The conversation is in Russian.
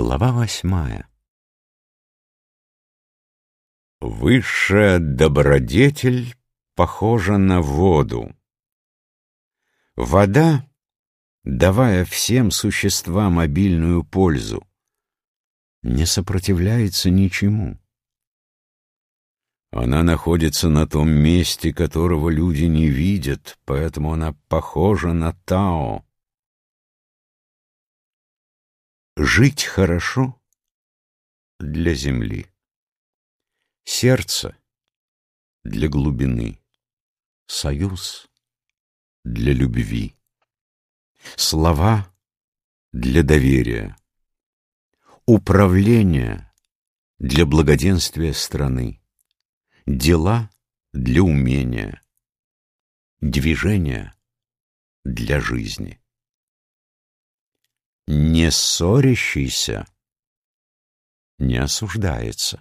Глава восьмая Высшая добродетель похожа на воду. Вода, давая всем существам обильную пользу, не сопротивляется ничему. Она находится на том месте, которого люди не видят, поэтому она похожа на Тао. Жить хорошо для земли. Сердце для глубины. Союз для любви. Слова для доверия. Управление для благоденствия страны. Дела для умения. Движение для жизни не ссорящийся не осуждается.